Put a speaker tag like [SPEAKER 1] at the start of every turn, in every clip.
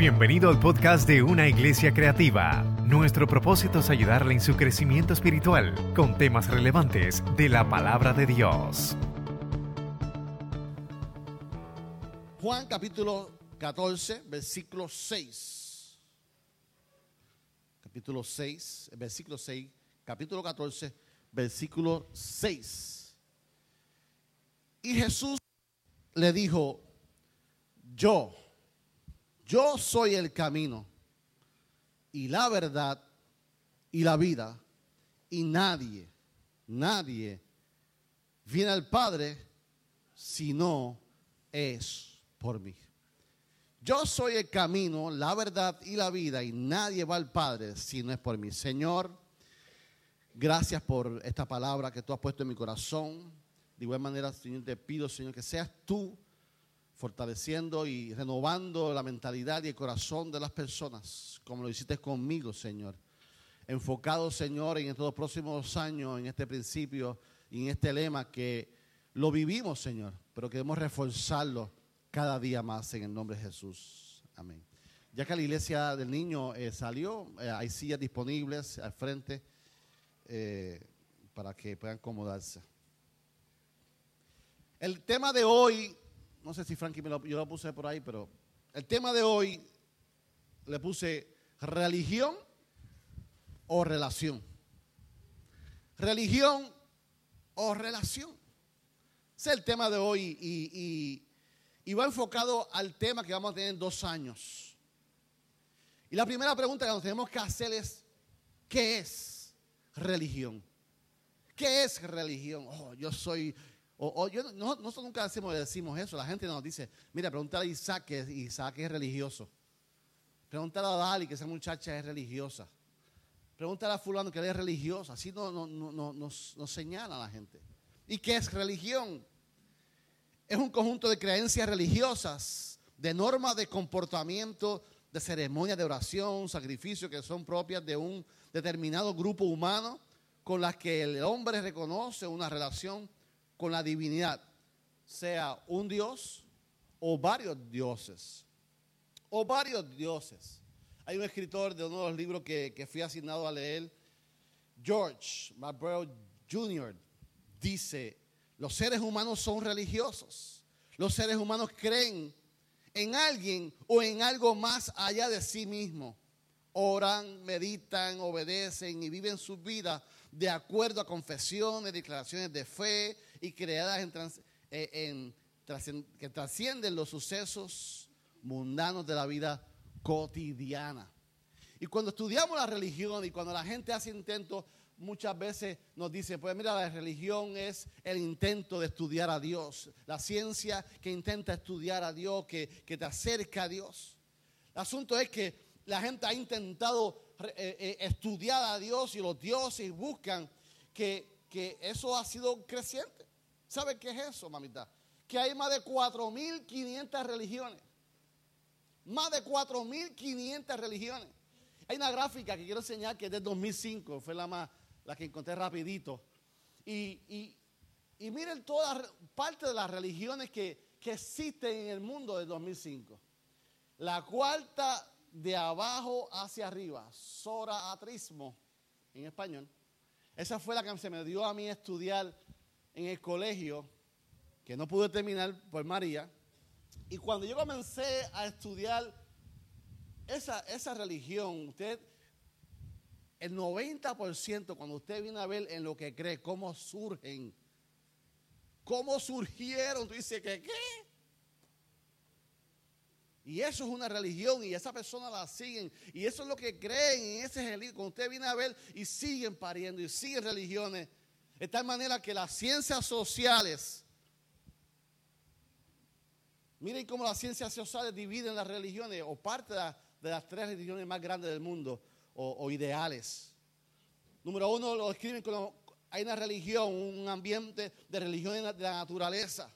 [SPEAKER 1] Bienvenido al podcast de Una Iglesia Creativa. Nuestro propósito es ayudarle en su crecimiento espiritual con temas relevantes de la palabra de Dios.
[SPEAKER 2] Juan capítulo 14, versículo 6. Capítulo 6, versículo 6, capítulo 14, versículo 6. Y Jesús le dijo, yo, yo soy el camino y la verdad y la vida y nadie, nadie viene al Padre si no es por mí. Yo soy el camino, la verdad y la vida y nadie va al Padre si no es por mí. Señor, gracias por esta palabra que tú has puesto en mi corazón. De igual manera, Señor, te pido, Señor, que seas tú fortaleciendo y renovando la mentalidad y el corazón de las personas, como lo hiciste conmigo, Señor. Enfocado, Señor, en estos próximos años, en este principio y en este lema que lo vivimos, Señor, pero queremos reforzarlo cada día más en el nombre de Jesús. Amén. Ya que la iglesia del niño eh, salió, eh, hay sillas disponibles al frente eh, para que puedan acomodarse. El tema de hoy no sé si Frankie me lo, yo lo puse por ahí, pero el tema de hoy le puse religión o relación. Religión o relación. Ese es el tema de hoy y, y va enfocado al tema que vamos a tener en dos años. Y la primera pregunta que nos tenemos que hacer es, ¿qué es religión? ¿Qué es religión? Oh, yo soy o, yo, no, nosotros nunca decimos, decimos eso. La gente nos dice, mira, pregúntale a Isaac que Isaac es religioso. Pregúntale a Dali que esa muchacha es religiosa. Pregúntale a fulano que él es religiosa. Así no, no, no, nos, nos señala la gente. ¿Y qué es religión? Es un conjunto de creencias religiosas, de normas de comportamiento, de ceremonias de oración, sacrificio que son propias de un determinado grupo humano con las que el hombre reconoce una relación con la divinidad, sea un Dios o varios dioses. O varios dioses. Hay un escritor de uno de los libros que, que fui asignado a leer, George McBrow Jr., dice, los seres humanos son religiosos. Los seres humanos creen en alguien o en algo más allá de sí mismo. Oran, meditan, obedecen y viven su vida de acuerdo a confesiones, declaraciones de fe y creadas en, eh, que trascienden los sucesos mundanos de la vida cotidiana. Y cuando estudiamos la religión y cuando la gente hace intentos, muchas veces nos dice, pues mira, la religión es el intento de estudiar a Dios, la ciencia que intenta estudiar a Dios, que, que te acerca a Dios. El asunto es que la gente ha intentado eh, eh, estudiar a Dios y los dioses buscan que, que eso ha sido creciente. ¿Sabe qué es eso, mamita? Que hay más de 4.500 religiones. Más de 4.500 religiones. Hay una gráfica que quiero enseñar que es de 2005, fue la, más, la que encontré rapidito. Y, y, miren toda parte de las religiones que, que existen en el mundo de 2005. La cuarta de abajo hacia arriba, Zoraatrismo en español. Esa fue la que se me dio a mí estudiar en el colegio, que no pude terminar por María. Y cuando yo comencé a estudiar esa, esa religión, usted, el 90%, cuando usted viene a ver en lo que cree, cómo surgen, cómo surgieron, tú dices que, ¿qué? Y eso es una religión y esa persona la siguen. Y eso es lo que creen. Y ese es el Cuando usted viene a ver y siguen pariendo y siguen religiones. De tal manera que las ciencias sociales, miren cómo las ciencias sociales dividen las religiones o parte de, las tres religiones más grandes del mundo o, ideales. Número uno, lo describen como hay una religión, un ambiente de religión de la naturaleza.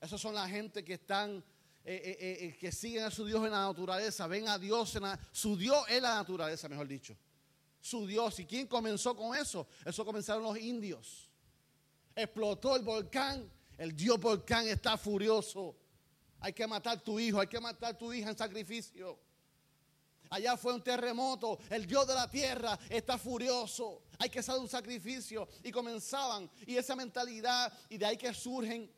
[SPEAKER 2] Esos son la gente que están eh, eh, eh, que siguen a su Dios en la naturaleza, ven a Dios en la, su Dios es la naturaleza, mejor dicho. Su Dios. ¿Y quién comenzó con eso? Eso comenzaron los indios. Explotó el volcán, el Dios volcán está furioso. Hay que matar tu hijo, hay que matar tu hija en sacrificio. Allá fue un terremoto, el Dios de la tierra está furioso, hay que hacer un sacrificio. Y comenzaban, y esa mentalidad, y de ahí que surgen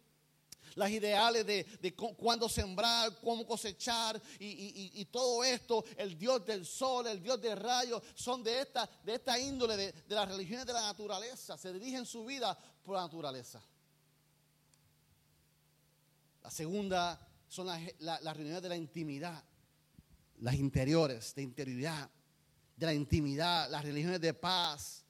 [SPEAKER 2] las ideales de, de cuándo sembrar, cómo cosechar y, todo esto, el Dios del sol, el Dios del rayo, son de esta, de esta índole de, las religiones de la naturaleza, se dirigen su vida por la naturaleza. La segunda son las, las reuniones de la intimidad, las interiores, de interioridad, de la intimidad, las religiones de paz,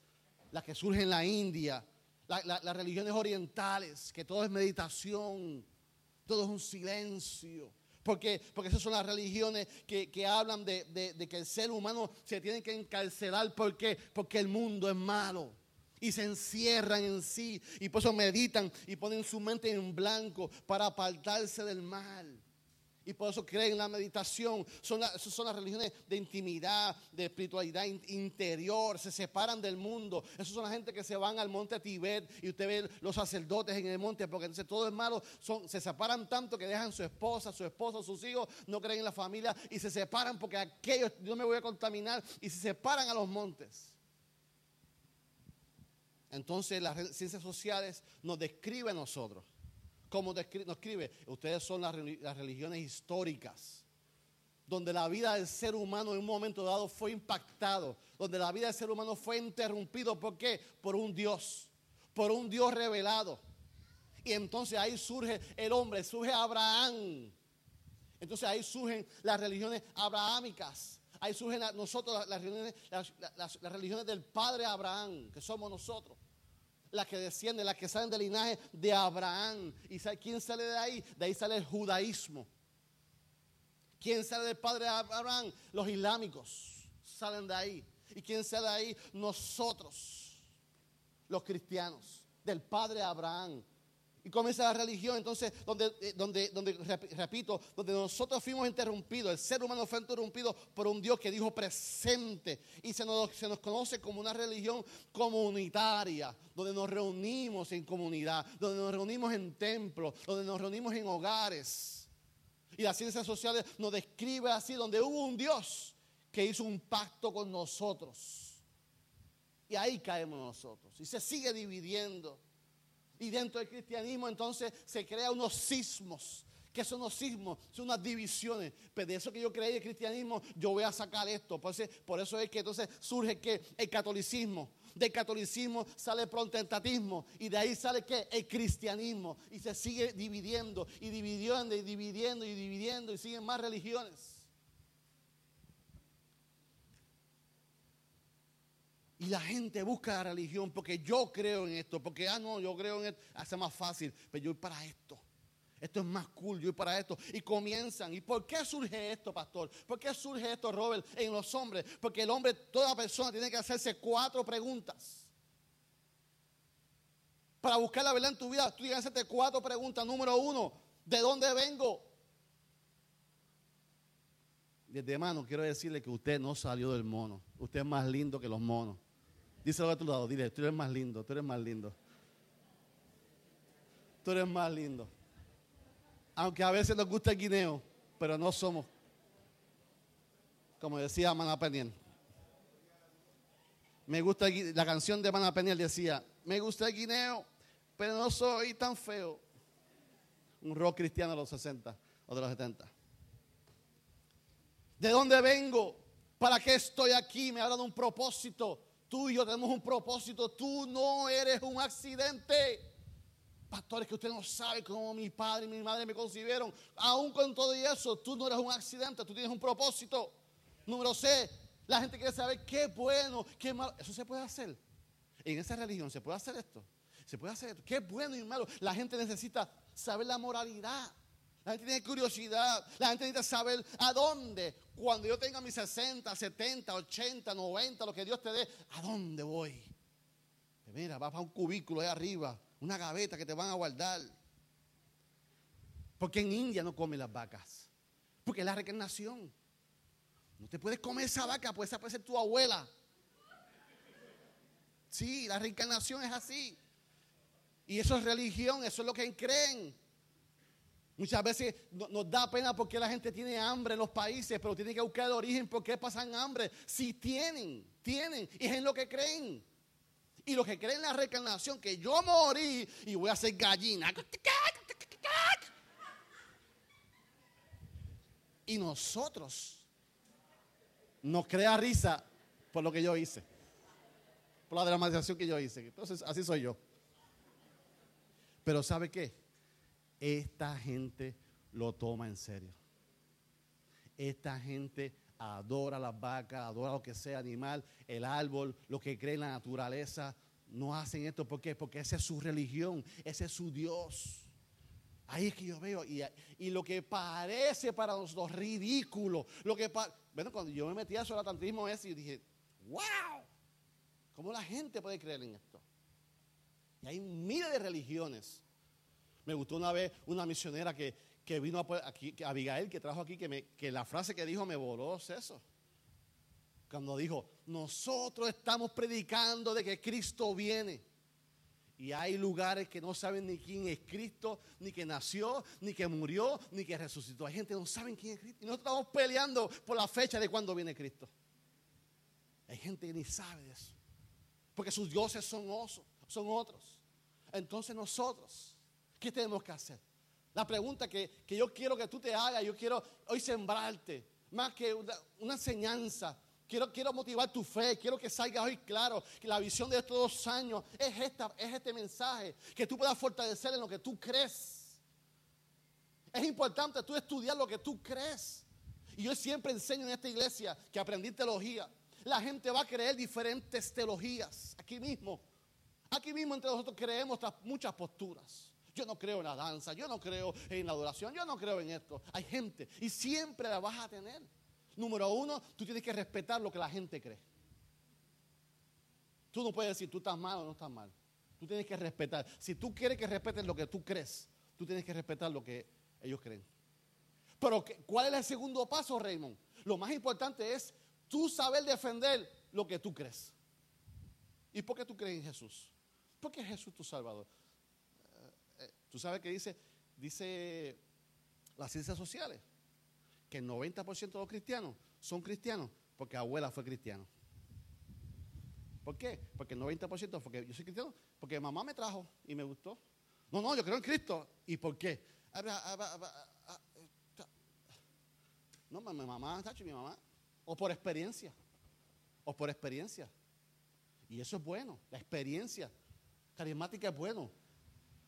[SPEAKER 2] las que surgen en la India, las religiones orientales, que todo es meditación, todo es un silencio. Porque, porque esas son las religiones que, hablan de, que el ser humano se tiene que encarcelar. ¿Por Porque el mundo es malo. Y se encierran en sí. Y por eso meditan y ponen su mente en blanco para apartarse del mal. Y por eso creen en la meditación. Son, son las religiones de intimidad, de espiritualidad interior. Se separan del mundo. Esas son las gente que se van al monte Tibet. Y usted ve los sacerdotes en el monte. Porque entonces todo es malo. Se separan tanto que dejan su esposa, su esposo, sus hijos. No creen en la familia. Y se separan porque aquellos, yo me voy a contaminar. Y se separan a los montes. Entonces las ciencias sociales nos describen a nosotros como nos escribe, ustedes son las, religiones históricas, donde la vida del ser humano en un momento dado fue impactado, donde la vida del ser humano fue interrumpido. ¿Por qué? Por un Dios, por un Dios revelado. Y entonces ahí surge el hombre, surge Abraham. Entonces ahí surgen las religiones abrahámicas. Ahí surgen nosotros las, las religiones del padre Abraham, que somos nosotros las que descienden, las que salen del linaje de Abraham. ¿Y quién sale de ahí? De ahí sale el judaísmo. ¿Quién sale del padre de Abraham? Los islámicos salen de ahí. ¿Y quién sale de ahí? Nosotros, los cristianos, del padre Abraham. Y comienza la religión, entonces, donde, eh, donde, donde, repito, donde nosotros fuimos interrumpidos, el ser humano fue interrumpido por un Dios que dijo presente. Y se nos, se nos conoce como una religión comunitaria, donde nos reunimos en comunidad, donde nos reunimos en templos, donde nos reunimos en hogares. Y las ciencias sociales nos describe así, donde hubo un Dios que hizo un pacto con nosotros. Y ahí caemos nosotros. Y se sigue dividiendo. Y dentro del cristianismo entonces se crean unos sismos. que son los sismos? Son unas divisiones. Pero de eso que yo creí el cristianismo, yo voy a sacar esto. Por eso, por eso es que entonces surge que el catolicismo. Del catolicismo sale el protestantismo. Y de ahí sale que el cristianismo. Y se sigue dividiendo y dividiendo y dividiendo y dividiendo. Y siguen más religiones. Y la gente busca la religión porque yo creo en esto, porque, ah, no, yo creo en esto, hace más fácil, pero yo voy para esto. Esto es más cool, yo voy para esto. Y comienzan. ¿Y por qué surge esto, pastor? ¿Por qué surge esto, Robert, en los hombres? Porque el hombre, toda persona tiene que hacerse cuatro preguntas. Para buscar la verdad en tu vida, tú tienes que hacerte cuatro preguntas. Número uno, ¿de dónde vengo? Desde mano, quiero decirle que usted no salió del mono. Usted es más lindo que los monos. Díselo a tu lado, dile, tú eres más lindo, tú eres más lindo. Tú eres más lindo. Aunque a veces nos gusta el guineo, pero no somos, como decía Mana Peniel. Me gusta la canción de Mana Peniel decía, me gusta el guineo, pero no soy tan feo. Un rock cristiano de los 60 o de los 70. ¿De dónde vengo? ¿Para qué estoy aquí? Me ha dado un propósito. Tú y yo tenemos un propósito. Tú no eres un accidente. Pastores, que usted no sabe cómo mi padre y mi madre me concibieron. Aún con todo eso, tú no eres un accidente. Tú tienes un propósito. Número C, la gente quiere saber qué bueno, qué malo. Eso se puede hacer. En esa religión se puede hacer esto. Se puede hacer esto. Qué bueno y malo. La gente necesita saber la moralidad. La gente tiene curiosidad. La gente necesita saber a dónde. Cuando yo tenga mis 60, 70, 80, 90, lo que Dios te dé, ¿a dónde voy? Mira, vas para un cubículo ahí arriba, una gaveta que te van a guardar. Porque en India no comen las vacas. Porque es la reencarnación. No te puedes comer esa vaca, pues esa puede ser tu abuela. Sí, la reencarnación es así. Y eso es religión, eso es lo que creen. Muchas veces nos da pena porque la gente tiene hambre en los países, pero tiene que buscar el origen por qué pasan hambre. Si tienen, tienen, y es en lo que creen. Y los que creen en la reencarnación, que yo morí y voy a ser gallina. Y nosotros nos crea risa por lo que yo hice. Por la dramatización que yo hice. Entonces, así soy yo. Pero ¿sabe qué? Esta gente lo toma en serio. Esta gente adora las vacas, adora lo que sea animal, el árbol, lo que cree en la naturaleza. No hacen esto ¿por qué? porque esa es su religión, ese es su Dios. Ahí es que yo veo, y, lo que parece para nosotros ridículo, lo que bueno, cuando yo me metí a solatantrismo ese, y dije, wow, ¿cómo la gente puede creer en esto? Y hay miles de religiones. Me gustó una vez una misionera que, que vino aquí, que Abigail, que trajo aquí, que, me, que la frase que dijo me voló eso. Cuando dijo, nosotros estamos predicando de que Cristo viene. Y hay lugares que no saben ni quién es Cristo, ni que nació, ni que murió, ni que resucitó. Hay gente que no saben quién es Cristo. Y nosotros estamos peleando por la fecha de cuando viene Cristo. Hay gente que ni sabe de eso. Porque sus dioses son, osos, son otros. Entonces nosotros, ¿qué tenemos que hacer? La pregunta que, yo quiero que tú te hagas, yo quiero hoy sembrarte, más que una, enseñanza. Quiero, quiero motivar tu fe, quiero que salga hoy claro que la visión de estos dos años es, esta, es este mensaje, que tú puedas fortalecer en lo que tú crees. Es importante tú estudiar lo que tú crees. Y yo siempre enseño en esta iglesia que aprendí teología. La gente va a creer diferentes teologías. Aquí mismo, aquí mismo entre nosotros creemos muchas posturas. Yo no creo en la danza, yo no creo en la adoración, yo no creo en esto. Hay gente y siempre la vas a tener. Número uno, tú tienes que respetar lo que la gente cree. Tú no puedes decir tú estás mal o no estás mal. Tú tienes que respetar. Si tú quieres que respeten lo que tú crees, tú tienes que respetar lo que ellos creen. Pero ¿cuál es el segundo paso, Raymond? Lo más importante es tú saber defender lo que tú crees. ¿Y por qué tú crees en Jesús? Porque Jesús es tu Salvador. ¿Tú sabes qué dice? Dice las ciencias sociales que el 90% de los cristianos son cristianos porque abuela fue cristiano. ¿Por qué? Porque el 90% porque yo soy cristiano, porque mamá me trajo y me gustó. No, no, yo creo en Cristo. ¿Y por qué? No, mi mamá, mi mamá. O por experiencia. O por experiencia. Y eso es bueno. La experiencia carismática es bueno.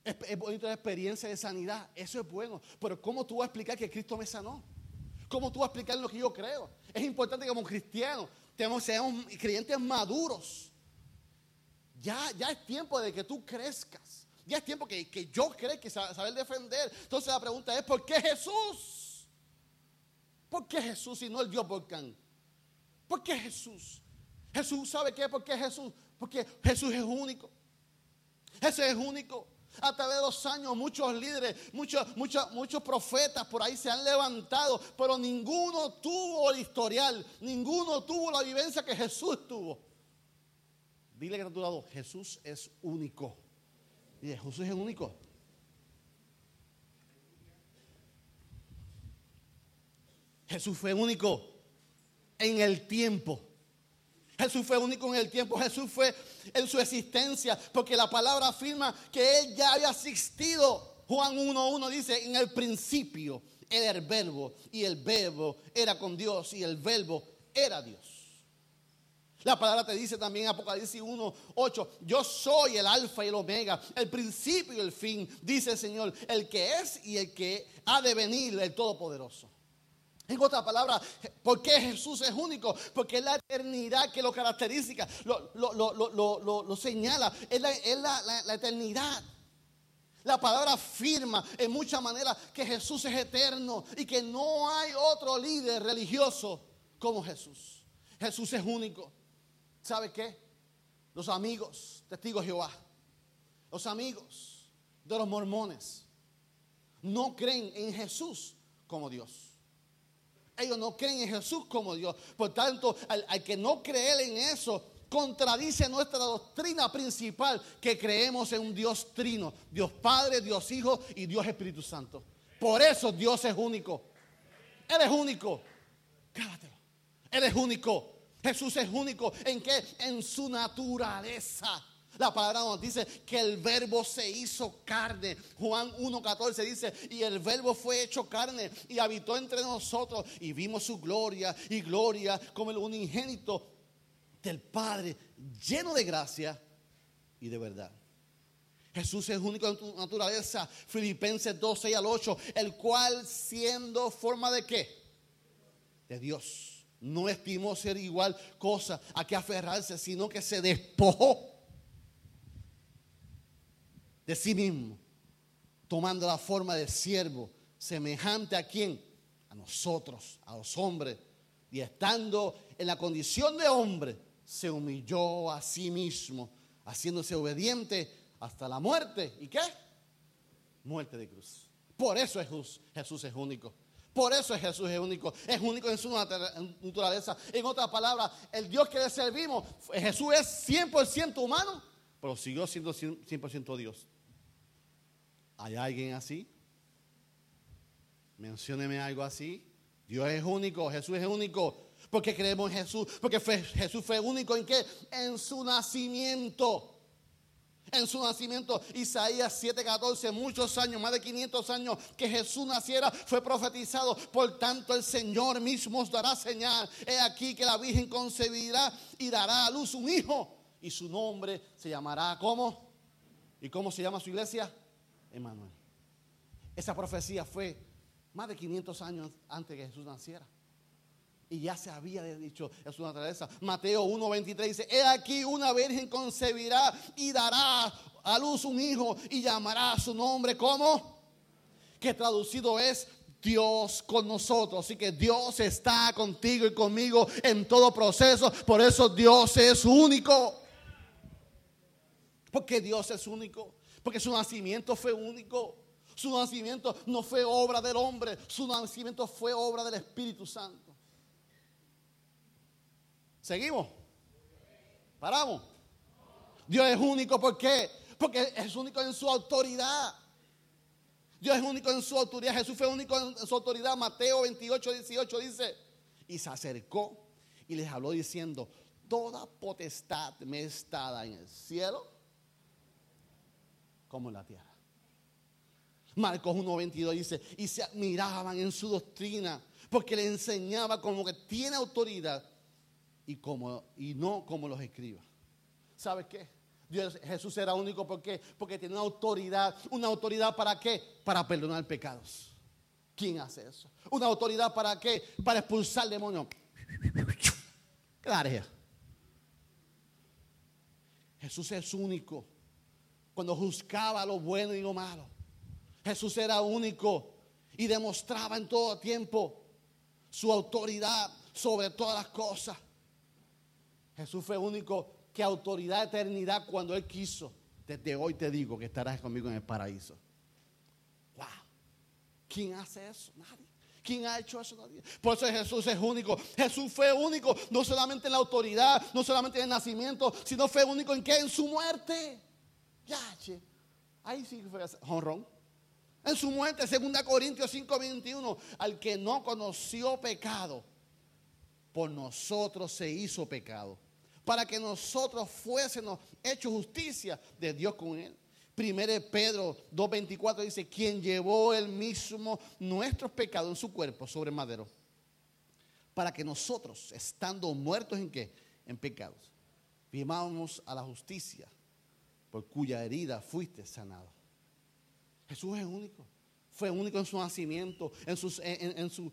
[SPEAKER 2] Es, bonito la experiencia de sanidad, eso es bueno. Pero ¿cómo tú vas a explicar que Cristo me sanó? ¿Cómo tú vas a explicar lo que yo creo? Es importante que como cristianos tenemos, seamos creyentes maduros. Ya, ya es tiempo de que tú crezcas. Ya es tiempo que, que yo creo que saber defender. Entonces la pregunta es, ¿por qué Jesús? ¿Por qué Jesús y no el Dios volcán? ¿Por qué Jesús? Jesús sabe qué, ¿por qué Jesús? Porque Jesús es único. Jesús es único. A través de los años muchos líderes, muchos, muchos, muchos profetas por ahí se han levantado, pero ninguno tuvo el historial, ninguno tuvo la vivencia que Jesús tuvo. Dile que tu lado, Jesús es único. Dile, Jesús es único. Jesús fue único en el tiempo. Jesús fue único en el tiempo, Jesús fue en su existencia, porque la palabra afirma que Él ya había existido. Juan 1.1 dice, en el principio era el verbo y el verbo era con Dios y el verbo era Dios. La palabra te dice también en Apocalipsis 1.8, yo soy el alfa y el omega, el principio y el fin, dice el Señor, el que es y el que ha de venir, el Todopoderoso. En otra palabra, ¿por qué Jesús es único? Porque es la eternidad que lo caracteriza, lo, señala, es, la, eternidad. La palabra afirma en muchas maneras que Jesús es eterno y que no hay otro líder religioso como Jesús. Jesús es único. ¿Sabe qué? Los amigos, testigos de Jehová, los amigos de los mormones, no creen en Jesús como Dios. Ellos no creen en Jesús como Dios. Por tanto, al, que no cree en eso, contradice nuestra doctrina principal, que creemos en un Dios trino, Dios Padre, Dios Hijo y Dios Espíritu Santo. Por eso Dios es único. Él es único. Cábatelo. Él es único. Jesús es único. ¿En qué? En su naturaleza. La palabra nos dice que el verbo se hizo carne. Juan 1.14 dice, y el verbo fue hecho carne y habitó entre nosotros y vimos su gloria y gloria como el unigénito del Padre, lleno de gracia y de verdad. Jesús es único en tu naturaleza. Filipenses 2, 6 al 8, el cual siendo forma de qué? De Dios. No estimó ser igual cosa a que aferrarse, sino que se despojó de sí mismo, tomando la forma de siervo, semejante a quién? A nosotros, a los hombres. Y estando en la condición de hombre, se humilló a sí mismo, haciéndose obediente hasta la muerte. ¿Y qué? Muerte de cruz. Por eso Jesús, Jesús es único. Por eso Jesús es único. Es único en su naturaleza. En otras palabras, el Dios que le servimos, Jesús es 100% humano, pero siguió siendo 100% Dios. ¿Hay alguien así? Mencióneme algo así. Dios es único, Jesús es único. Porque creemos en Jesús. Porque Jesús fue único en qué? En su nacimiento. En su nacimiento, Isaías 7:14, muchos años, más de 500 años que Jesús naciera, fue profetizado. Por tanto, el Señor mismo os dará señal. He aquí que la Virgen concebirá y dará a luz un hijo. Y su nombre se llamará, ¿cómo? ¿Y cómo se llama su iglesia? Emanuel. Esa profecía fue más de 500 años antes que Jesús naciera. Y ya se había dicho en su naturaleza. Mateo 1.23 dice, he aquí una virgen concebirá y dará a luz un hijo y llamará su nombre como, que traducido es Dios con nosotros. Así que Dios está contigo y conmigo en todo proceso. Por eso Dios es único. Porque Dios es único. Porque su nacimiento fue único. Su nacimiento no fue obra del hombre, su nacimiento fue obra del Espíritu Santo. ¿Seguimos? ¿Paramos? Dios es único, ¿por qué? Porque es único en su autoridad. Dios es único en su autoridad. Jesús fue único en su autoridad. Mateo 28, 18 dice, y se acercó y les habló diciendo, toda potestad me está en el cielo como en la tierra. Marcos 1.22 dice, y se admiraban en su doctrina, porque le enseñaba como que tiene autoridad y, como, y no como los escriba. ¿Sabes qué? Jesús era único porque, porque tiene una autoridad. ¿Una autoridad para qué? Para perdonar pecados. ¿Quién hace eso? ¿Una autoridad para qué? Para expulsar demonios. Claro. Jesús es único cuando juzgaba lo bueno y lo malo. Jesús era único y demostraba en todo tiempo su autoridad sobre todas las cosas. Jesús fue único que autoridad eternidad cuando Él quiso. Desde hoy te digo que estarás conmigo en el paraíso. Wow. ¿Quién hace eso? Nadie. ¿Quién ha hecho eso? Nadie. Por eso Jesús es único. Jesús fue único, no solamente en la autoridad, no solamente en el nacimiento, sino fue único en qué? En su muerte. Ahí sí fue honrón. En su muerte, 2 Corintios 5, 21, al que no conoció pecado, por nosotros se hizo pecado, para que nosotros fuésemos hechos justicia de Dios con él. Primero Pedro 2.24 dice, quien llevó el mismo nuestros pecados en su cuerpo sobre madero, para que nosotros, estando muertos en qué? En pecados, vivamos a la justicia por cuya herida fuiste sanado. Jesús es único. Fue único en su nacimiento, en, su,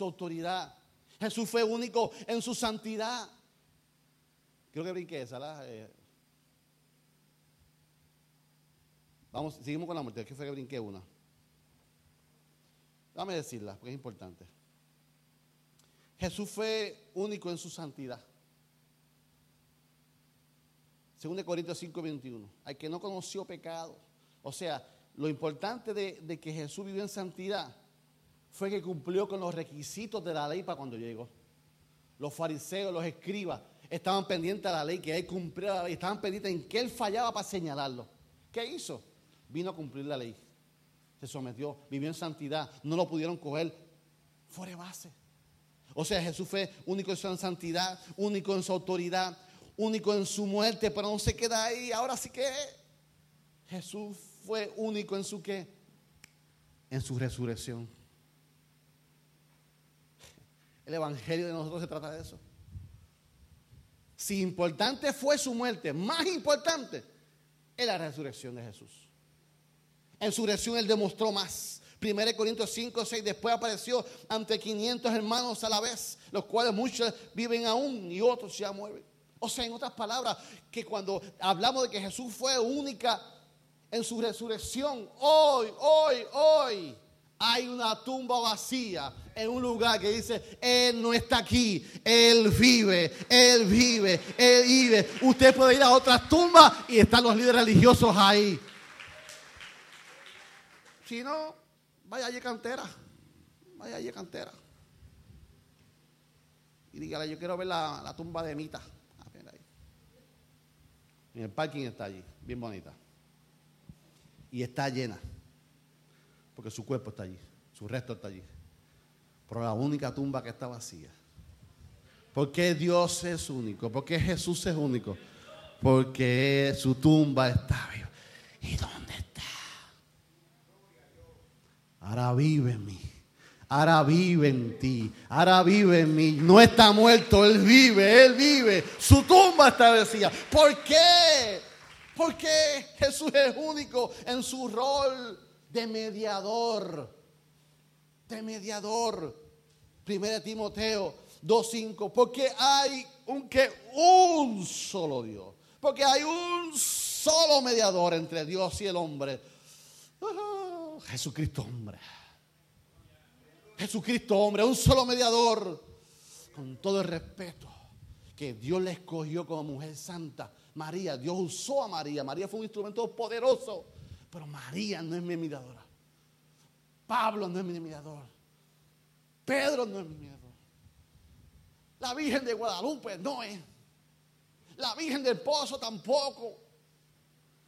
[SPEAKER 2] autoridad. Jesús fue único en su santidad. Creo que brinqué esa. Eh. Vamos, seguimos con la muerte. ¿Qué fue que brinqué una? Dame decirla, porque es importante. Jesús fue único en su santidad. Según de Corintios 5, 21. Al que no conoció pecado. O sea, lo importante de, que Jesús vivió en santidad fue que cumplió con los requisitos de la ley para cuando llegó. Los fariseos, los escribas, estaban pendientes de la ley, que él cumpliera la ley, estaban pendientes en que él fallaba para señalarlo. ¿Qué hizo? Vino a cumplir la ley. se sometió, vivió en santidad, no lo pudieron coger fuera de base. O sea, Jesús fue único en su santidad, único en su autoridad, único en su muerte, pero no se queda ahí. Ahora sí que Jesús fue único en su qué? En su resurrección. El evangelio de nosotros se trata de eso. Si importante fue su muerte, más importante es la resurrección de Jesús. En su resurrección él demostró más. 1 Corintios 5, 6, después apareció ante 500 hermanos a la vez, los cuales muchos viven aún y otros ya mueren. O sea, en otras palabras, que cuando hablamos de que Jesús fue única en su resurrección, hoy, hoy, hoy, hay una tumba vacía en un lugar que dice, Él no está aquí, Él vive, Él vive, Él vive. Usted puede ir a otras tumbas y están los líderes religiosos ahí. Si no, vaya allí cantera, vaya allí cantera. Y dígale, yo quiero ver la, tumba de Mita. En el parking está allí, bien bonita. Y está llena, porque su cuerpo está allí, su resto está allí. Pero la única tumba que está vacía. Porque Dios es único, porque Jesús es único, porque su tumba está viva. ¿Y dónde ahora vive en mí. Ahora vive en ti, ahora vive en mí. No está muerto, Él vive, Él vive. Su tumba está vacía. ¿Por qué? Porque Jesús es único en su rol de mediador. De mediador. Primera Timoteo 2.5. Porque hay un, que, un solo Dios. Porque hay un solo mediador entre Dios y el hombre Jesucristo hombre. Jesucristo hombre, un solo mediador. Con todo el respeto que Dios le escogió como mujer santa. María, Dios usó a María. María fue un instrumento poderoso. Pero María no es mi mediadora. Pablo no es mi mediador. Pedro no es mi mediador. La Virgen de Guadalupe no es. La Virgen del Pozo tampoco.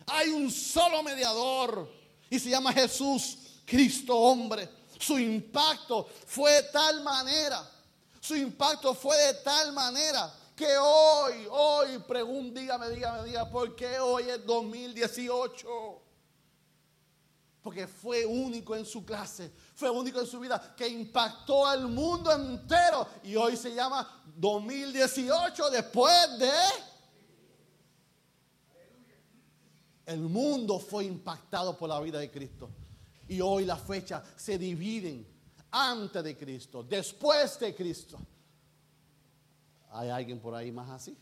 [SPEAKER 2] Hay un solo mediador y se llama Jesús, Cristo hombre. Su impacto fue de tal manera, su impacto fue de tal manera que hoy, hoy, pregunto, dígame, dígame, dígame, ¿por qué hoy es 2018? Porque fue único en su clase, fue único en su vida, que impactó al mundo entero. Y hoy se llama 2018 después de El mundo fue impactado por la vida de Cristo. Y hoy las fechas se dividen antes de Cristo, después de Cristo. ¿Hay alguien por ahí más así?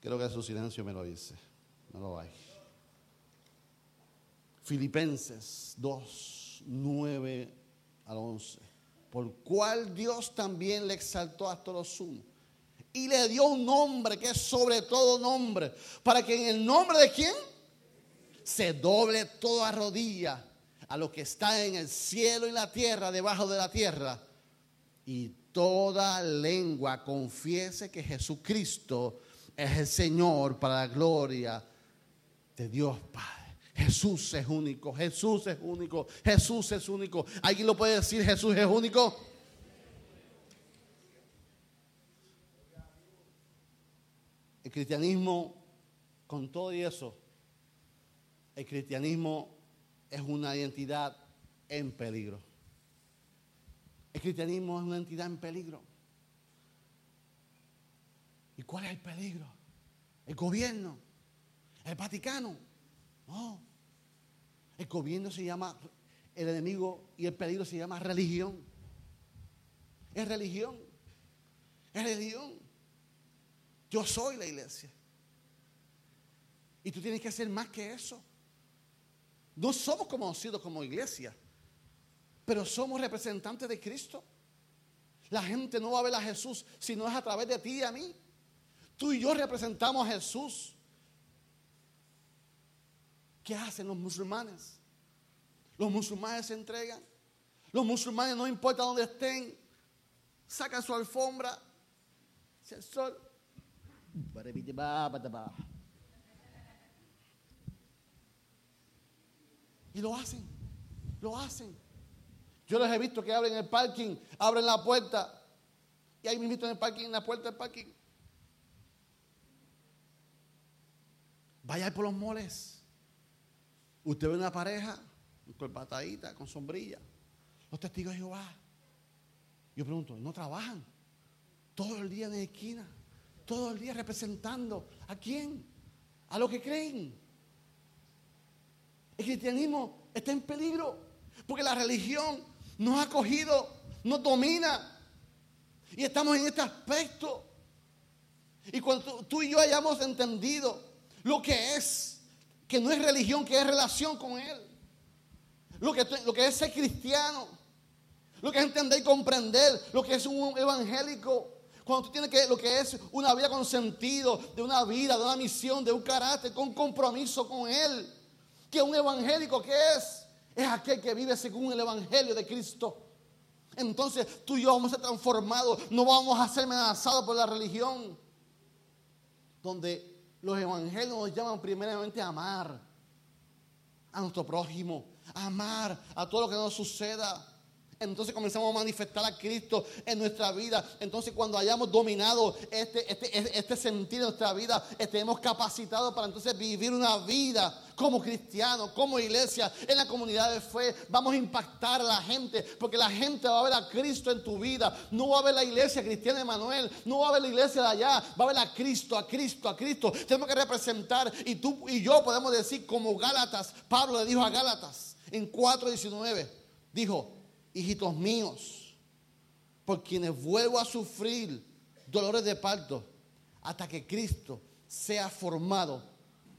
[SPEAKER 2] Creo que su silencio me lo dice. No lo hay. Filipenses 2, 9 al 11. Por cual Dios también le exaltó hasta los sumos y le dio un nombre que es sobre todo nombre, para que en el nombre de quién se doble toda rodilla a lo que está en el cielo y la tierra, debajo de la tierra, y toda lengua confiese que Jesucristo es el Señor para la gloria de Dios Padre. Jesús es único, Jesús es único, Jesús es único. ¿Alguien lo puede decir? Jesús es único. El cristianismo, con todo y eso, el cristianismo es una identidad en peligro. El cristianismo es una entidad en peligro. ¿Y cuál es el peligro? El gobierno, el Vaticano. No. El gobierno se llama, el enemigo y el peligro se llama religión. Es religión. Es religión. Yo soy la iglesia. Y tú tienes que hacer más que eso. No somos conocidos como iglesia, pero somos representantes de Cristo. La gente no va a ver a Jesús si no es a través de ti y a mí. Tú y yo representamos a Jesús. ¿Qué hacen los musulmanes? Los musulmanes se entregan. Los musulmanes no importa dónde estén, sacan su alfombra. El sol Y lo hacen, lo hacen. Yo les he visto que abren el parking, abren la puerta. Y ahí me en el parking, en la puerta del parking. Vaya por los moles. Usted ve una pareja con patadita, con sombrilla. Los testigos de Jehová. Yo pregunto, ¿no trabajan? Todo el día en la esquina. Todo el día representando. ¿A quién? A los que creen. El cristianismo está en peligro. Porque la religión nos ha cogido, nos domina. Y estamos en este aspecto. Y cuando tú y yo hayamos entendido lo que es, que no es religión, que es relación con Él. Lo que, lo que es ser cristiano. Lo que es entender y comprender. Lo que es un evangélico. Cuando tú tienes que, lo que es una vida con sentido, de una vida, de una misión, de un carácter, con compromiso con Él. Que un evangélico, ¿qué es? Es aquel que vive según el evangelio de Cristo. Entonces tú y yo vamos a ser transformados. No vamos a ser amenazados por la religión. Donde los evangelios nos llaman primeramente a amar a nuestro prójimo, a amar a todo lo que nos suceda. Entonces comenzamos a manifestar a Cristo en nuestra vida. Entonces cuando hayamos dominado este, este, este sentido de nuestra vida, estemos capacitados para entonces vivir una vida como cristianos, como iglesia, en la comunidad de fe. Vamos a impactar a la gente, porque la gente va a ver a Cristo en tu vida. No va a ver la iglesia cristiana de Manuel, no va a ver la iglesia de allá, va a ver a Cristo, a Cristo, a Cristo. Tenemos que representar y tú y yo podemos decir como Gálatas, Pablo le dijo a Gálatas en 4.19, dijo, hijitos míos, por quienes vuelvo a sufrir dolores de parto hasta que Cristo sea formado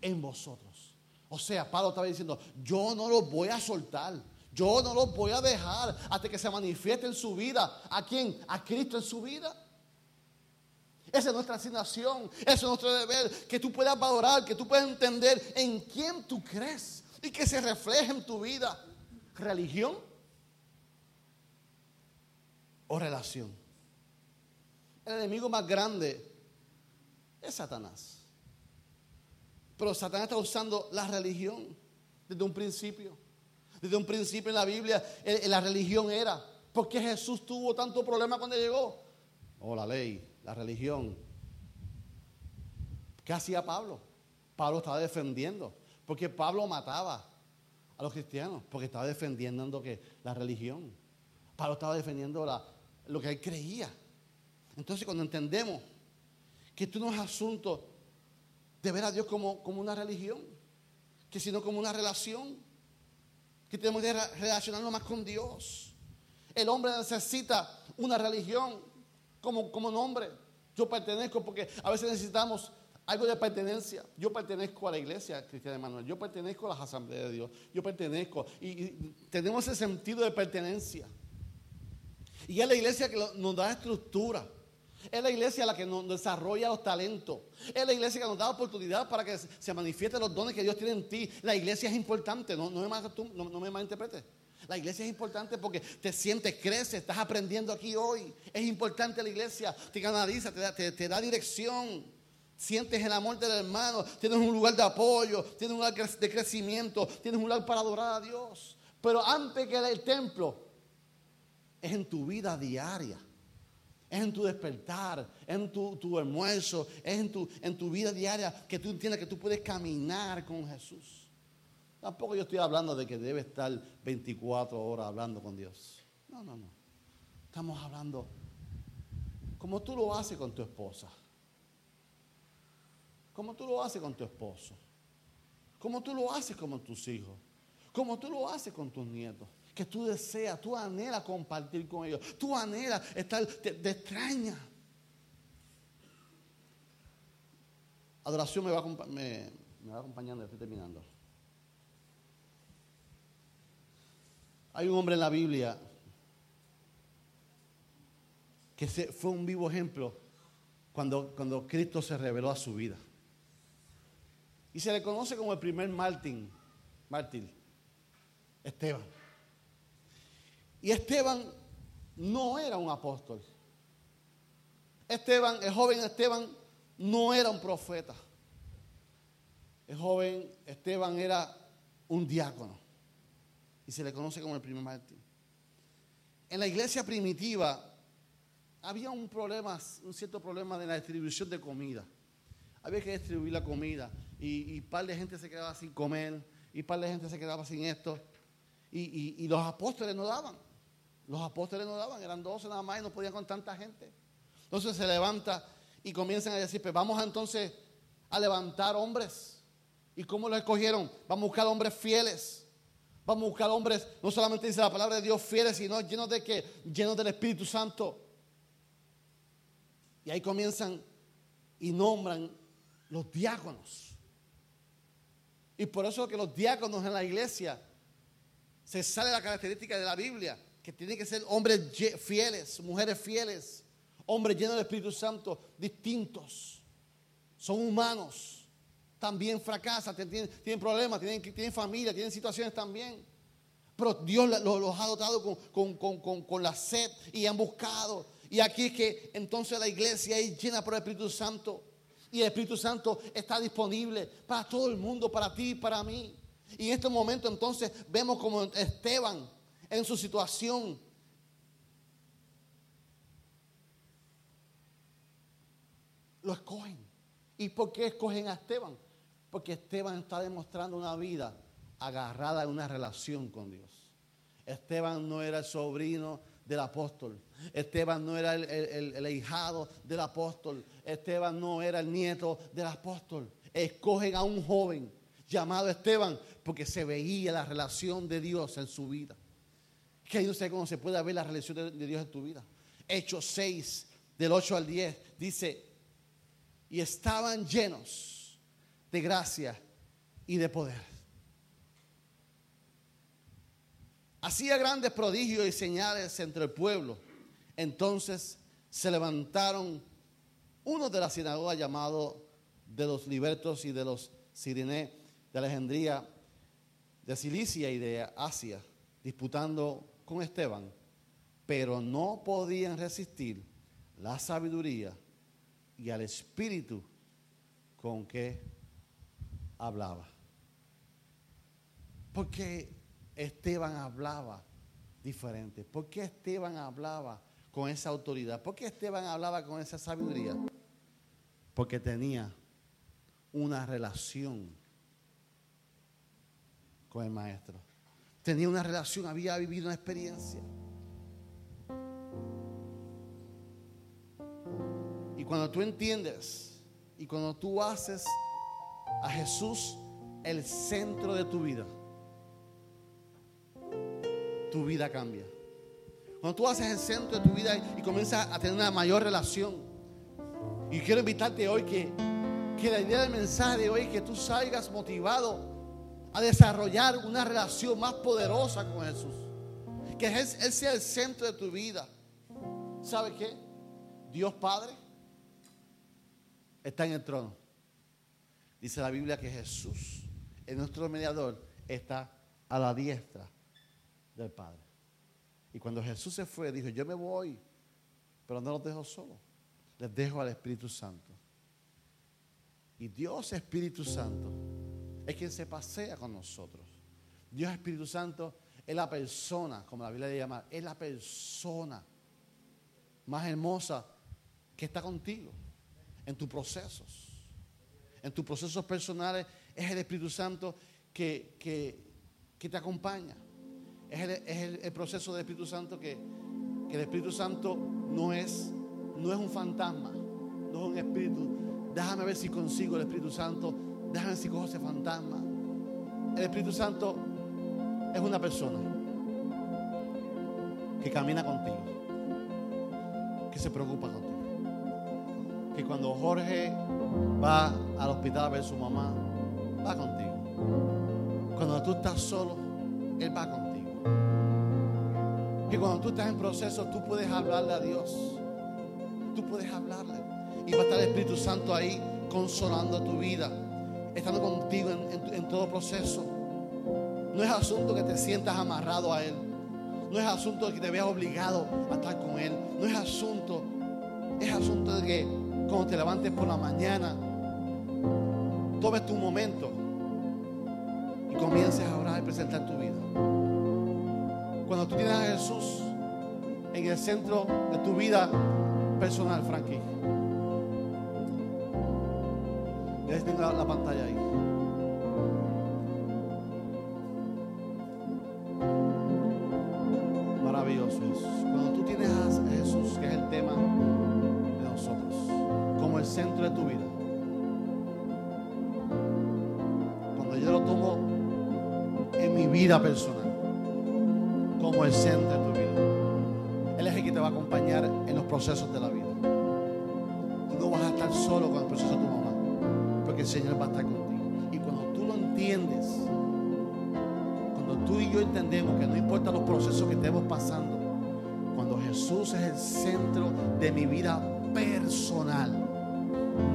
[SPEAKER 2] en vosotros. O sea, Pablo estaba diciendo, yo no los voy a soltar. Yo no los voy a dejar hasta que se manifieste en su vida. ¿A quién? A Cristo en su vida. Esa es nuestra asignación, ese es nuestro deber, que tú puedas valorar, que tú puedas entender en quién tú crees y que se refleje en tu vida. Religión, o relación. El enemigo más grande es Satanás. Pero Satanás está usando la religión desde un principio. Desde un principio en la Biblia la religión era. ¿Por qué Jesús tuvo tanto problema cuando llegó? Oh, la ley, la religión. ¿Qué hacía Pablo? Pablo estaba defendiendo. Porque Pablo mataba a los cristianos. Porque estaba defendiendo que la religión. Pablo estaba defendiendo la, lo que él creía. Entonces cuando entendemos que esto no es asunto de ver a Dios como, como una religión, que sino como una relación, que tenemos que relacionarnos más con Dios. El hombre necesita una religión como, como nombre. Yo pertenezco porque a veces necesitamos algo de pertenencia. Yo pertenezco a la iglesia cristiana de Manuel. Yo pertenezco a las asambleas de Dios. Yo pertenezco. y tenemos ese sentido de pertenencia. Y es la iglesia que nos da estructura. Es la iglesia la que nos desarrolla los talentos. Es la iglesia que nos da oportunidad para que se manifiesten los dones que Dios tiene en ti. La iglesia es importante, no, no, me, no, me malinterpretes. La iglesia es importante porque te sientes, creces, estás aprendiendo aquí hoy. Es importante la iglesia, te canaliza, te da dirección. Sientes el amor del hermano, tienes un lugar de apoyo, tienes un lugar de crecimiento, tienes un lugar para adorar a Dios. Pero antes que el templo, es en tu vida diaria. Es en tu despertar, es en tu, almuerzo, es en tu, en tu vida diaria que tú entiendes que tú puedes caminar con Jesús. Tampoco yo estoy hablando de que debe estar 24 horas hablando con Dios. No, no, no. Estamos hablando como tú lo haces con tu esposa. Como tú lo haces con tu esposo. Como tú lo haces con tus hijos. Como tú lo haces con tus nietos que tú deseas, tú anhelas compartir con ellos, tú anhelas estar, te, extraña. Adoración me va, me, me acompañando, estoy terminando. Hay un hombre en la Biblia que fue un vivo ejemplo cuando, Cristo se reveló a su vida. Y se le conoce como el primer mártir, mártir, Esteban. Y Esteban no era un apóstol. Esteban, el joven Esteban, no era un profeta. El joven Esteban era un diácono. y se le conoce como el primer mártir. En la iglesia primitiva había un problema, un cierto problema de la distribución de comida. Había que distribuir la comida y, y par de gente se quedaba sin comer y par de gente se quedaba sin esto. Y, y los apóstoles no daban. Los apóstoles no daban, eran 12 nada más y no podían con tanta gente. Entonces se levanta y comienzan a decir, pues vamos entonces a levantar hombres. ¿Y cómo lo escogieron? Vamos a buscar hombres fieles. Vamos a buscar hombres, no solamente dice la palabra de Dios fieles, sino llenos de qué? Llenos del Espíritu Santo. Y ahí comienzan y nombran los diáconos. Y por eso que los diáconos en la iglesia se sale la característica de la Biblia, tienen que ser hombres fieles, mujeres fieles, hombres llenos del Espíritu Santo, distintos. Son humanos. También fracasan, tienen, problemas, tienen, tienen, familia, tienen situaciones también. Pero Dios los, ha dotado con, con la sed y han buscado y aquí es que entonces la iglesia es llena por el Espíritu Santo. Y el Espíritu Santo está disponible para todo el mundo, para ti y para mí. Y en este momento entonces vemos como Esteban en su situación lo escogen. ¿Y por qué escogen a Esteban? Porque Esteban está demostrando una vida agarrada en una relación con Dios. Esteban no era el sobrino del apóstol. Esteban no era el, hijado del apóstol. Esteban no era el nieto del apóstol. Escogen a un joven llamado Esteban porque se veía la relación de Dios en su vida. Que yo sé cómo se puede ver la relación de, Dios en tu vida. Hechos 6, del 8 al 10, dice, y estaban llenos de gracia y de poder hacía grandes prodigios y señales entre el pueblo. Entonces se levantaron unos de la sinagoga llamado de los libertos y de los siriné de Alejandría, de Cilicia y de Asia, disputando con Esteban, pero no podían resistir la sabiduría y al espíritu con que hablaba. Porque Esteban hablaba diferente? ¿Por qué Esteban hablaba con esa autoridad? ¿Por qué Esteban hablaba con esa sabiduría? Porque tenía una relación con el maestro. Tenía una relación, había vivido una experiencia. Y cuando tú entiendes y cuando tú haces a Jesús el centro de tu vida, tu vida cambia. Cuando tú haces el centro de tu vida y comienzas a tener una mayor relación. Y quiero invitarte hoy que, que la idea del mensaje de hoy es que tú salgas motivado a desarrollar una relación más poderosa con Jesús. Que Él sea el centro de tu vida. ¿Sabe qué? Dios Padre está en el trono. Dice la Biblia que Jesús, el nuestro mediador, está a la diestra del Padre. Y cuando Jesús se fue, dijo, yo me voy, pero no los dejo solos, les dejo al Espíritu Santo. Y Dios Espíritu Santo es quien se pasea con nosotros. Dios Espíritu Santo es la persona, como la Biblia le llama, es la persona más hermosa que está contigo en tus procesos. En tus procesos personales es el Espíritu Santo que, que te acompaña es el, proceso del Espíritu Santo que, el Espíritu Santo no es, no es un fantasma, no es un espíritu. Déjame ver si consigo el Espíritu Santo, si cojo ese fantasma. El Espíritu Santo es una persona que camina contigo, que se preocupa contigo. Que cuando Jorge va al hospital a ver a su mamá, va contigo. Cuando tú estás solo, Él va contigo. Que cuando tú estás en proceso, tú puedes hablarle a Dios. Tú puedes hablarle. Y va a estar el Espíritu Santo ahí consolando tu vida, estando contigo en, todo proceso. No es asunto que te sientas amarrado a Él. No es asunto de que te veas obligado a estar con Él. No es asunto. Es asunto de que cuando te levantes por la mañana, tomes tu momento y comiences a orar y presentar tu vida. Cuando tú tienes a Jesús en el centro de tu vida personal, Frankie. La, la pantalla ahí. Maravilloso Jesús. Cuando tú tienes a Jesús, que es el tema de nosotros, como el centro de tu vida. Cuando yo lo tomo en mi vida personal, como el centro de tu vida. Él es el que te va a acompañar en los procesos de la vida. Señor va a estar contigo. Y cuando tú lo entiendes, cuando tú y yo entendemos que no importa los procesos que estemos pasando, cuando Jesús es el centro de mi vida personal,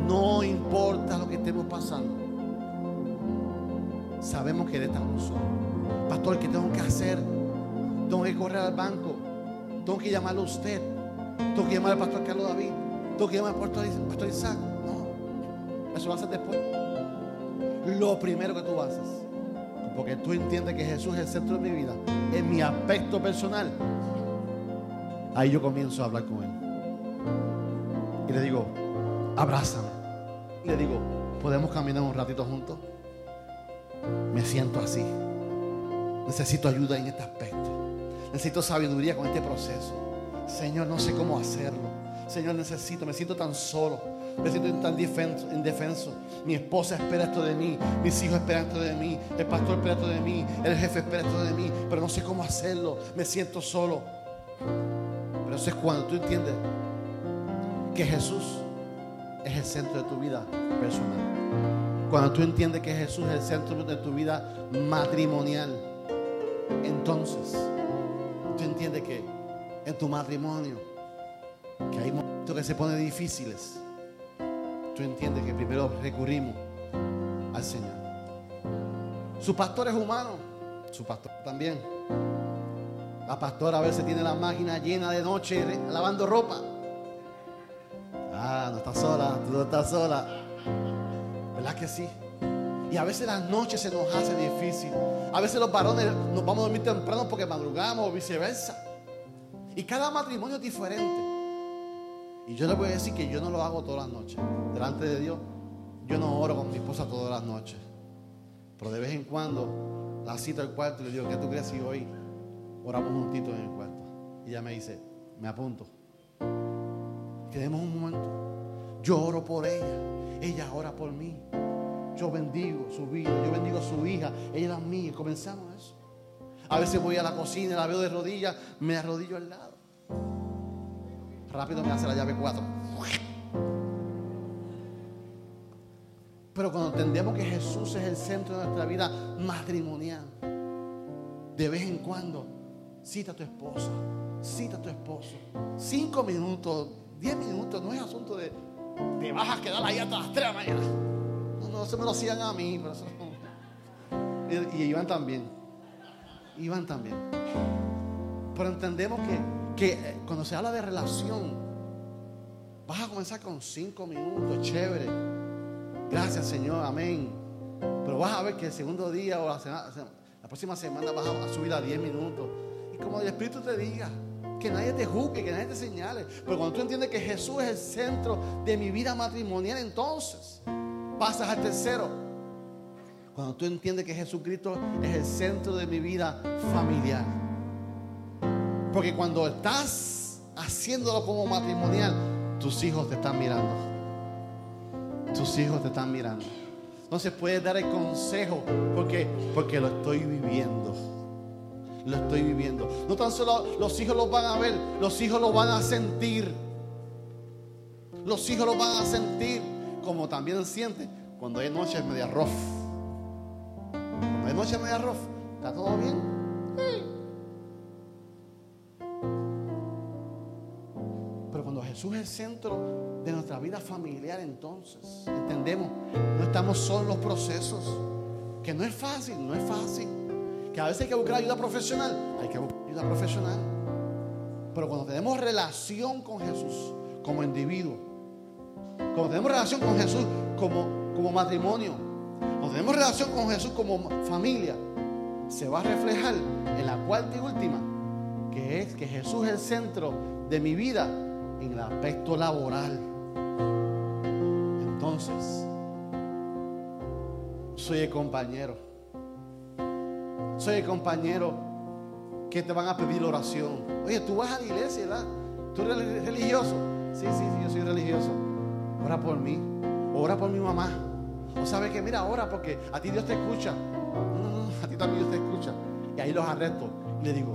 [SPEAKER 2] no importa lo que estemos pasando, sabemos que Él está con nosotros. Pastor, ¿qué tengo que hacer? Tengo que correr al banco. Tengo que llamarlo a usted. Tengo que llamar al pastor Carlos David. Tengo que llamar al pastor, Isaac. Eso lo haces después. Lo primero que tú haces. Porque tú entiendes que Jesús es el centro de mi vida. En mi aspecto personal. Ahí yo comienzo a hablar con Él. Y le digo, abrázame. Y le digo, ¿podemos caminar un ratito juntos? Me siento así. Necesito ayuda en este aspecto. Necesito sabiduría con este proceso. Señor, no sé cómo hacerlo. Señor, necesito, me siento tan solo. Me siento tan indefenso, indefenso. Mi esposa espera esto de mí. Mis hijos esperan esto de mí. El pastor espera esto de mí. El jefe espera esto de mí. Pero no sé cómo hacerlo. Me siento solo. Pero eso es cuando tú entiendes que Jesús es el centro de tu vida personal. Cuando tú entiendes que Jesús es el centro de tu vida matrimonial. Entonces, tú entiendes que en tu matrimonio, que hay momentos que se ponen difíciles, tú entiendes que primero recurrimos al Señor. Su pastor es humano, su pastor también. La pastora a veces tiene la máquina llena de noche lavando ropa. Ah, no estás sola, tú no estás sola. ¿Verdad que sí? Y a veces las noches se nos hace difícil. A veces los varones nos vamos a dormir temprano porque madrugamos o viceversa. Y cada matrimonio es diferente. Y yo le voy a decir que yo no lo hago todas las noches. Delante de Dios, yo no oro con mi esposa todas las noches. Pero de vez en cuando la cito al cuarto y le digo, ¿qué tú crees si hoy oramos juntitos en el cuarto? Y ella me dice, me apunto. Quedemos un momento. Yo oro por ella. Ella ora por mí. Yo bendigo su vida, yo bendigo su hija, ella es mía. Comenzamos eso. A veces voy a la cocina, la veo de rodillas, me arrodillo al lado. Rápido me hace la llave 4. Pero cuando entendemos que Jesús es el centro de nuestra vida matrimonial, de vez en cuando, cita a tu esposa, cita a tu esposo. Cinco minutos, diez minutos, no es asunto de te vas a quedar ahí hasta las tres de la mañana. No, no se me lo hacían a mí, y, y Iván también. Iván también. Pero entendemos que, que cuando se habla de relación, vas a comenzar con cinco minutos, chévere. Gracias, Señor, amén. Pero vas a ver que el segundo día o la, la próxima semana vas a, subir a diez minutos. Y como el Espíritu te diga, que nadie te juzgue, que nadie te señale. Pero cuando tú entiendes que Jesús es el centro de mi vida matrimonial, entonces pasas al tercero. Cuando tú entiendes que Jesucristo es el centro de mi vida familiar. Porque cuando estás haciéndolo como matrimonial, tus hijos te están mirando. Tus hijos te están mirando. Entonces puedes dar el consejo porque, porque lo estoy viviendo. Lo estoy viviendo. No tan solo los hijos lo van a ver, los hijos lo van a sentir. Los hijos lo van a sentir como también sienten cuando hay noche media rough. Cuando hay noche media rough, ¿está todo bien? Pero Jesús es el centro de nuestra vida familiar, entonces entendemos, no estamos solo en los procesos, que no es fácil, no es fácil, que a veces hay que buscar ayuda profesional, hay que buscar ayuda profesional. Pero cuando tenemos relación con Jesús como individuo, cuando tenemos relación con Jesús como, como matrimonio, cuando tenemos relación con Jesús como familia, se va a reflejar en la cuarta y última que es que Jesús es el centro de mi vida en el aspecto laboral. Entonces, soy el compañero. Soy el compañero que te van a pedir oración. Oye, tú vas a la iglesia, ¿verdad? ¿Tú eres religioso? Sí, sí, sí, yo soy religioso. Ora por mí. Ora por mi mamá. O sabe que, mira, ora porque a ti Dios te escucha. a ti también Dios te escucha. Y ahí los arresto. Y le digo,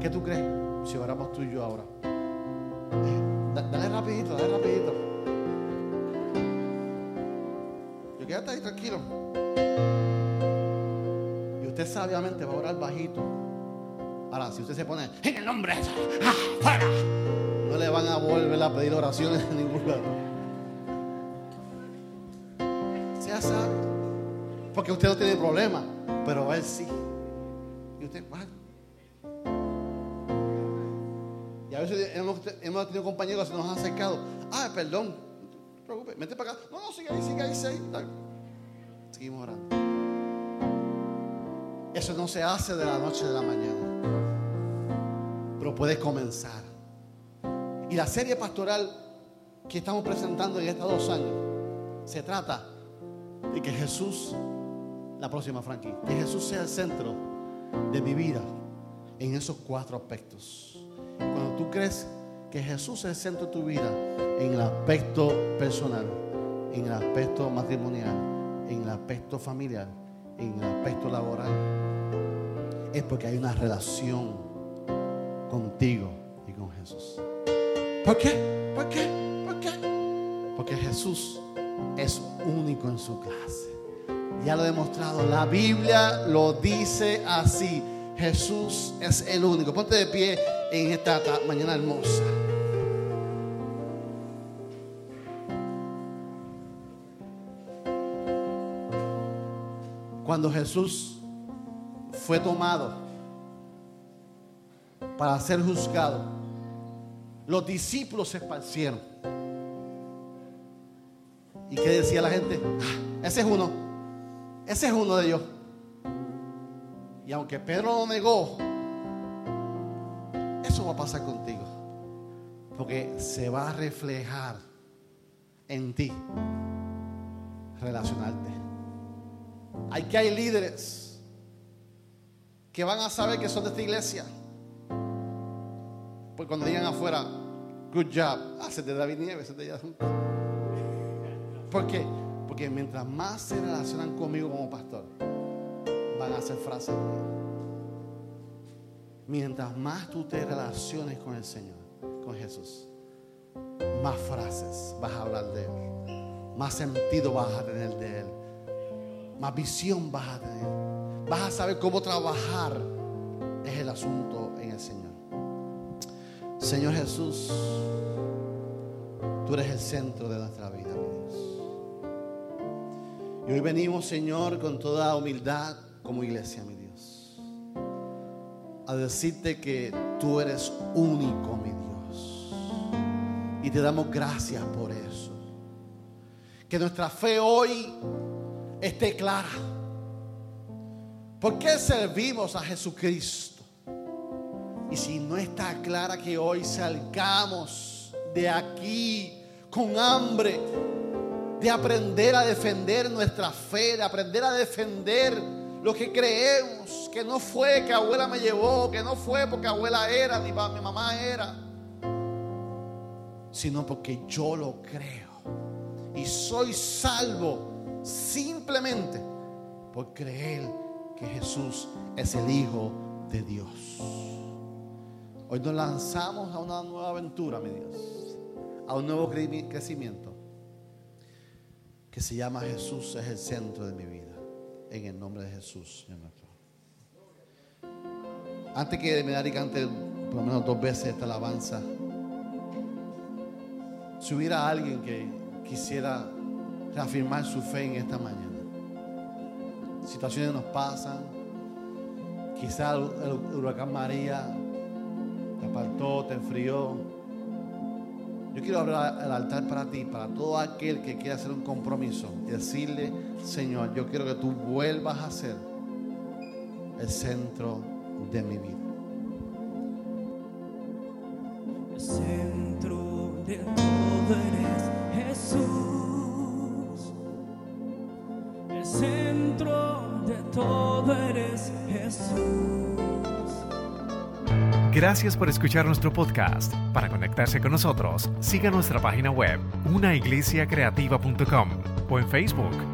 [SPEAKER 2] ¿qué tú crees? Si oramos tú y yo ahora. Dale rapidito, dale rapidito. Yo quédate ahí tranquilo. Y usted sabiamente va a orar bajito. Ahora, si usted se pone en el nombre, ¡ah, No le van a volver a pedir oraciones en ningún lado. Sea sabe. Porque usted no tiene problema, pero él sí. Y usted, veces hemos, tenido compañeros que nos han acercado. Ah, perdón, no te preocupes, vete para acá. No, no, sigue ahí, sigue ahí, sigue ahí. Seguimos orando. Eso no se hace de la noche a la mañana. Pero puede comenzar. Y la serie pastoral que estamos presentando en estos dos años se trata de que Jesús, la próxima franquicia, que Jesús sea el centro de mi vida en esos cuatro aspectos. Cuando tú crees que Jesús es el centro de tu vida en el aspecto personal, en el aspecto matrimonial, en el aspecto familiar, en el aspecto laboral, es porque hay una relación contigo y con Jesús. ¿Por qué? ¿Por qué? ¿Por qué? Porque Jesús es único en su clase. Ya lo he demostrado. La Biblia lo dice así. Jesús es el único. Ponte de pie en esta mañana hermosa. Cuando Jesús fue tomado para ser juzgado, los discípulos se esparcieron. ¿Y qué decía la gente? Ah, ese es uno. Ese es uno de ellos. Y aunque Pedro lo negó, eso va a pasar contigo. Porque se va a reflejar en ti relacionarte. Hay que hay líderes que van a saber que son de esta iglesia. Pues cuando digan afuera, good job, hace de David Nieves, de ¿Por qué? Porque mientras más se relacionan conmigo como pastor, van a hacer frases. Mientras más tú te relaciones con el Señor, con Jesús, más frases vas a hablar de Él, más sentido vas a tener de Él, más visión vas a tener, vas a saber cómo trabajar. Es el asunto en el Señor. Señor Jesús, tú eres el centro de nuestra vida, mi Dios. Y hoy venimos, Señor, con toda humildad como iglesia, mi Dios. A decirte que tú eres único, mi Dios. Y te damos gracias por eso. Que nuestra fe hoy esté clara. ¿Por qué servimos a Jesucristo? Y si no está clara que hoy salgamos de aquí con hambre de aprender a defender nuestra fe, de aprender a defender lo que creemos, que no fue que abuela me llevó, que no fue porque abuela era, ni mi mamá era, sino porque yo lo creo. Y soy salvo simplemente por creer que Jesús es el Hijo de Dios. Hoy nos lanzamos a una nueva aventura, mi Dios, a un nuevo crecimiento que se llama Jesús es el centro de mi vida en el nombre de Jesús. Antes que me dar y cante por lo menos dos veces esta alabanza, si hubiera alguien que quisiera reafirmar su fe en esta mañana, situaciones nos pasan, quizá el huracán María te apartó, te enfrió, yo quiero abrir el altar para ti, para todo aquel que quiera hacer un compromiso y decirle, Señor, yo quiero que tú vuelvas a ser el centro de mi vida.
[SPEAKER 3] El centro de todo eres Jesús. El centro de todo eres Jesús.
[SPEAKER 1] Gracias por escuchar nuestro podcast. Para conectarse con nosotros, siga nuestra página web unaiglesiacreativa.com o en Facebook